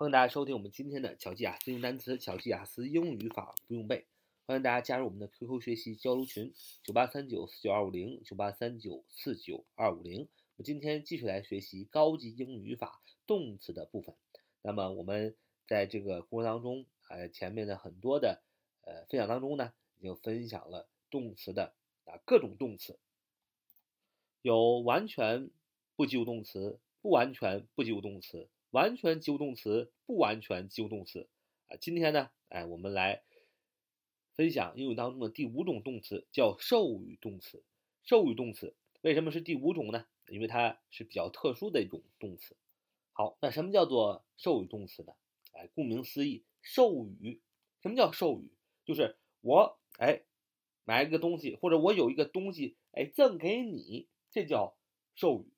欢迎大家收听我们今天的巧记雅思用单词、巧记雅思英语法不用背。欢迎大家加入我们的 QQ 学习交流群：九八三九四九二五零九八三九四九二五零。我们今天继续来学习高级英语法动词的部分。那么我们在这个过程当中，呃，前面的很多的呃分享当中呢，已经分享了动词的啊各种动词，有完全不及物动词、不完全不及物动词。完全及物动词，不完全及物动词啊。今天呢，哎，我们来分享英语当中的第五种动词，叫授予动词。授予动词为什么是第五种呢？因为它是比较特殊的一种动词。好，那什么叫做授予动词呢？哎，顾名思义，授予。什么叫授予？就是我哎买一个东西，或者我有一个东西哎赠给你，这叫授予。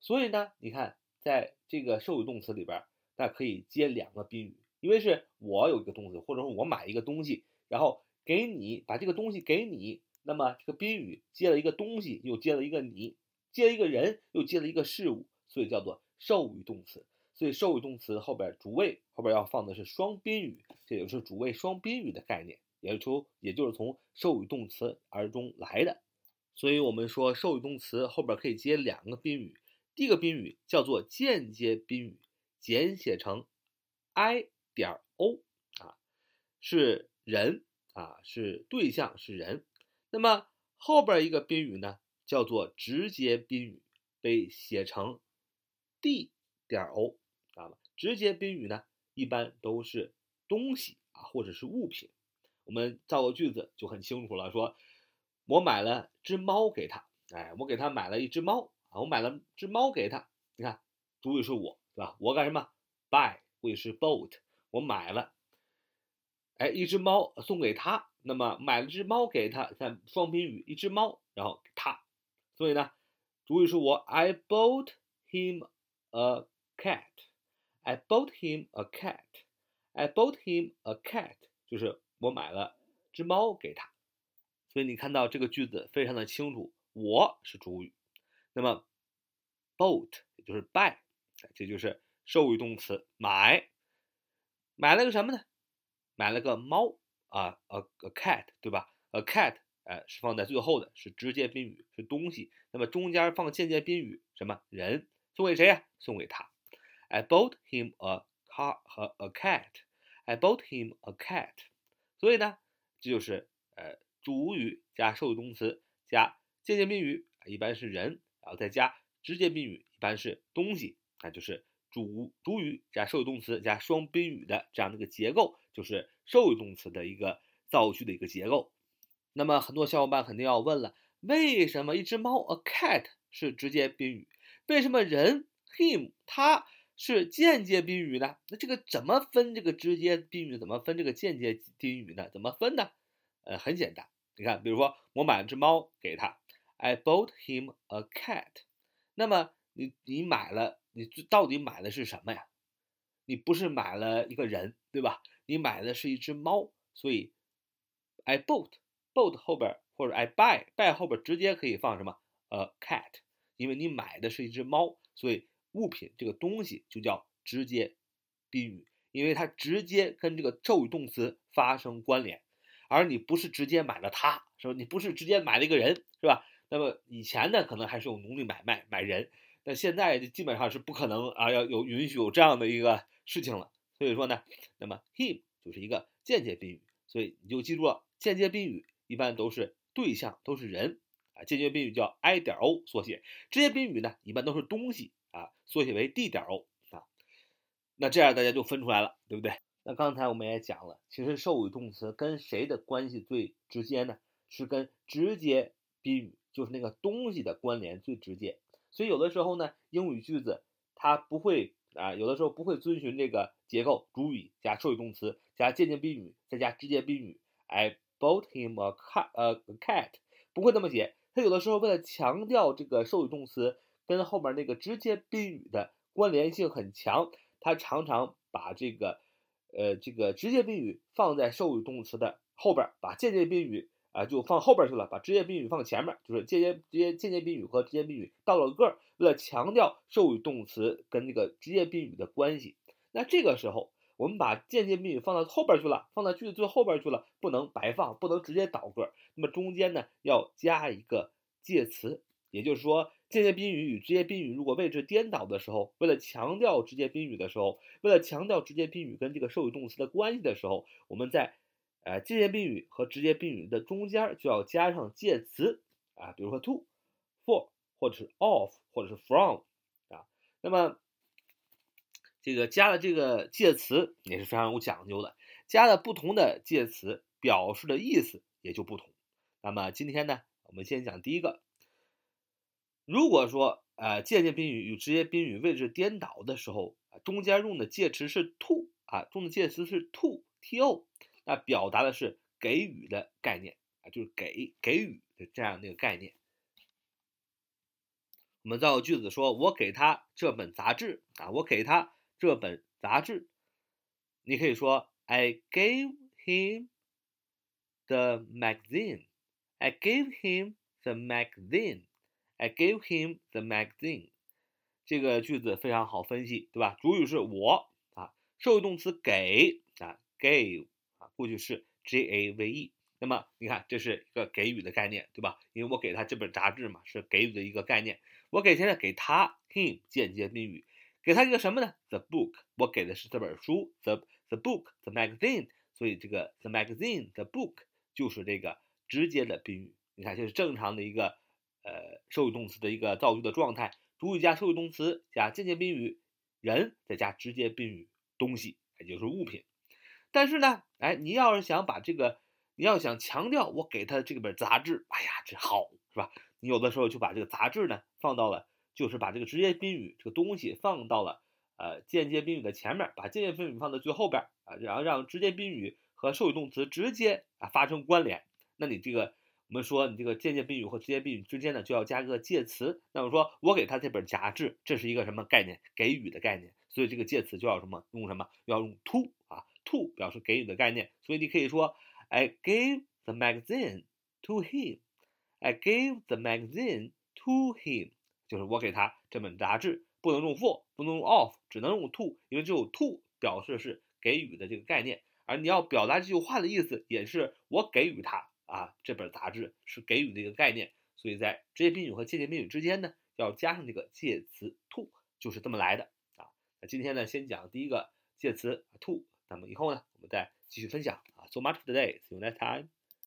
所以呢，你看。在这个授予动词里边，那可以接两个宾语，因为是我有一个东西，或者说我买一个东西，然后给你把这个东西给你，那么这个宾语接了一个东西，又接了一个你，接了一个人，又接了一个事物，所以叫做授予动词。所以授予动词后边主谓后边要放的是双宾语，这也就是主谓双宾语的概念，也是从也就是从授予动词而中来的。所以我们说授予动词后边可以接两个宾语。一个宾语叫做间接宾语，简写成 i 点 o 啊，是人啊，是对象是人。那么后边一个宾语呢，叫做直接宾语，被写成 d 点 o 啊。直接宾语呢，一般都是东西啊，或者是物品。我们造个句子就很清楚了，说我买了只猫给他，哎，我给他买了一只猫。啊，我买了只猫给他，你看，主语是我，对吧？我干什么？buy，主语是 bought，我买了，哎，一只猫送给他，那么买了只猫给他，看双宾语，一只猫，然后他，所以呢，主语是我，I bought him a cat，I bought him a cat，I bought him a cat，就是我买了只猫给他，所以你看到这个句子非常的清楚，我是主语。那么，bought 也就是 buy，这就是授予动词买，买了个什么呢？买了个猫啊，a a cat，对吧？a cat，哎，是放在最后的，是直接宾语，是东西。那么中间放间接宾语，什么人？送给谁呀？送给他。I bought him a car 和 a cat。I bought him a cat。所以呢，这就是呃主语加授予动词加间接宾语，一般是人。然后再加直接宾语，一般是东西，那就是主主语加受语动词加双宾语的这样的一个结构，就是受语动词的一个造句的一个结构。那么很多小伙伴肯定要问了，为什么一只猫 a cat 是直接宾语，为什么人 him 他是间接宾语呢？那这个怎么分这个直接宾语，怎么分这个间接宾语呢？怎么分呢？呃，很简单，你看，比如说我买了只猫给他。I bought him a cat。那么你你买了，你到底买的是什么呀？你不是买了一个人，对吧？你买的是一只猫，所以 I bought bought 后边或者 I buy buy 后边直接可以放什么？a cat，因为你买的是一只猫，所以物品这个东西就叫直接宾语，因为它直接跟这个授予动词发生关联，而你不是直接买了它，是吧？你不是直接买了一个人，是吧？那么以前呢，可能还是有奴隶买卖买人，那现在基本上是不可能啊，要有允许有这样的一个事情了。所以说呢，那么 him 就是一个间接宾语，所以你就记住了，间接宾语一般都是对象，都是人啊。间接宾语叫 i 点 o 缩写，直接宾语呢一般都是东西啊，缩写为 d 点 o 啊。那这样大家就分出来了，对不对？那刚才我们也讲了，其实授予动词跟谁的关系最直接呢？是跟直接宾语。就是那个东西的关联最直接，所以有的时候呢，英语句子它不会啊，有的时候不会遵循这个结构，主语加受语动词加间接宾语再加直接宾语。I bought him a cat，呃，cat 不会那么写。它有的时候为了强调这个受语动词跟后面那个直接宾语的关联性很强，它常常把这个呃这个直接宾语放在受语动词的后边，把间接宾语。啊，就放后边去了，把直接宾语放前面，就是间接、直接、间接宾语和直接宾语倒了个儿，为了强调授予动词跟那个直接宾语的关系。那这个时候，我们把间接宾语放到后边去了，放到句子最后边去了，不能白放，不能直接倒个儿。那么中间呢，要加一个介词，也就是说，间接宾语与直接宾语如果位置颠倒的时候，为了强调直接宾语的时候，为了强调直接宾语跟这个受语动词的关系的时候，我们在呃间接宾语和直接宾语的中间就要加上介词啊，比如说 to、for，或者是 of，或者是 from 啊。那么这个加了这个介词也是非常有讲究的，加了不同的介词，表示的意思也就不同。那么今天呢，我们先讲第一个。如果说呃间接宾语与直接宾语位置颠倒的时候，中间用的介词是 to 啊，用的介词是 to，to，那表达的是给予的概念啊，就是给给予的这样的一个概念。我们造个句子说，我给他这本杂志啊，我给他。这本杂志，你可以说 I gave him the magazine. I gave him the magazine. I gave him the magazine. 这个句子非常好分析，对吧？主语是我啊，受语动词给啊，gave，过去式 G A V E。那么你看，这是一个给予的概念，对吧？因为我给他这本杂志嘛，是给予的一个概念。我给现在给他 him 间接宾语。给他一个什么呢？The book，我给的是这本书，the the book，the magazine，所以这个 the magazine，the book 就是这个直接的宾语。你看，这是正常的一个呃受语动词的一个造句的状态，主语加受语动词加间接宾语人，再加直接宾语东西，也就是物品。但是呢，哎，你要是想把这个，你要想强调我给他这本杂志，哎呀，这好是吧？你有的时候就把这个杂志呢放到了。就是把这个直接宾语这个东西放到了呃间接宾语的前面，把间接宾语放到最后边啊，然后让直接宾语和受语动词直接啊发生关联。那你这个我们说你这个间接宾语和直接宾语之间呢就要加个介词。那么说我给他这本杂志，这是一个什么概念？给予的概念。所以这个介词就要什么？用什么？要用 to 啊，to 表示给予的概念。所以你可以说 I gave the magazine to him. I gave the magazine to him. 就是我给他这本杂志，不能用 for，不能用 of，只能用 to，因为只有 to 表示是给予的这个概念，而你要表达这句话的意思，也是我给予他啊这本杂志是给予的一个概念，所以在直接宾语和间接宾语之间呢，要加上这个介词 to，就是这么来的啊。那今天呢，先讲第一个介词 to，那么以后呢，我们再继续分享啊。So much today，see you next time。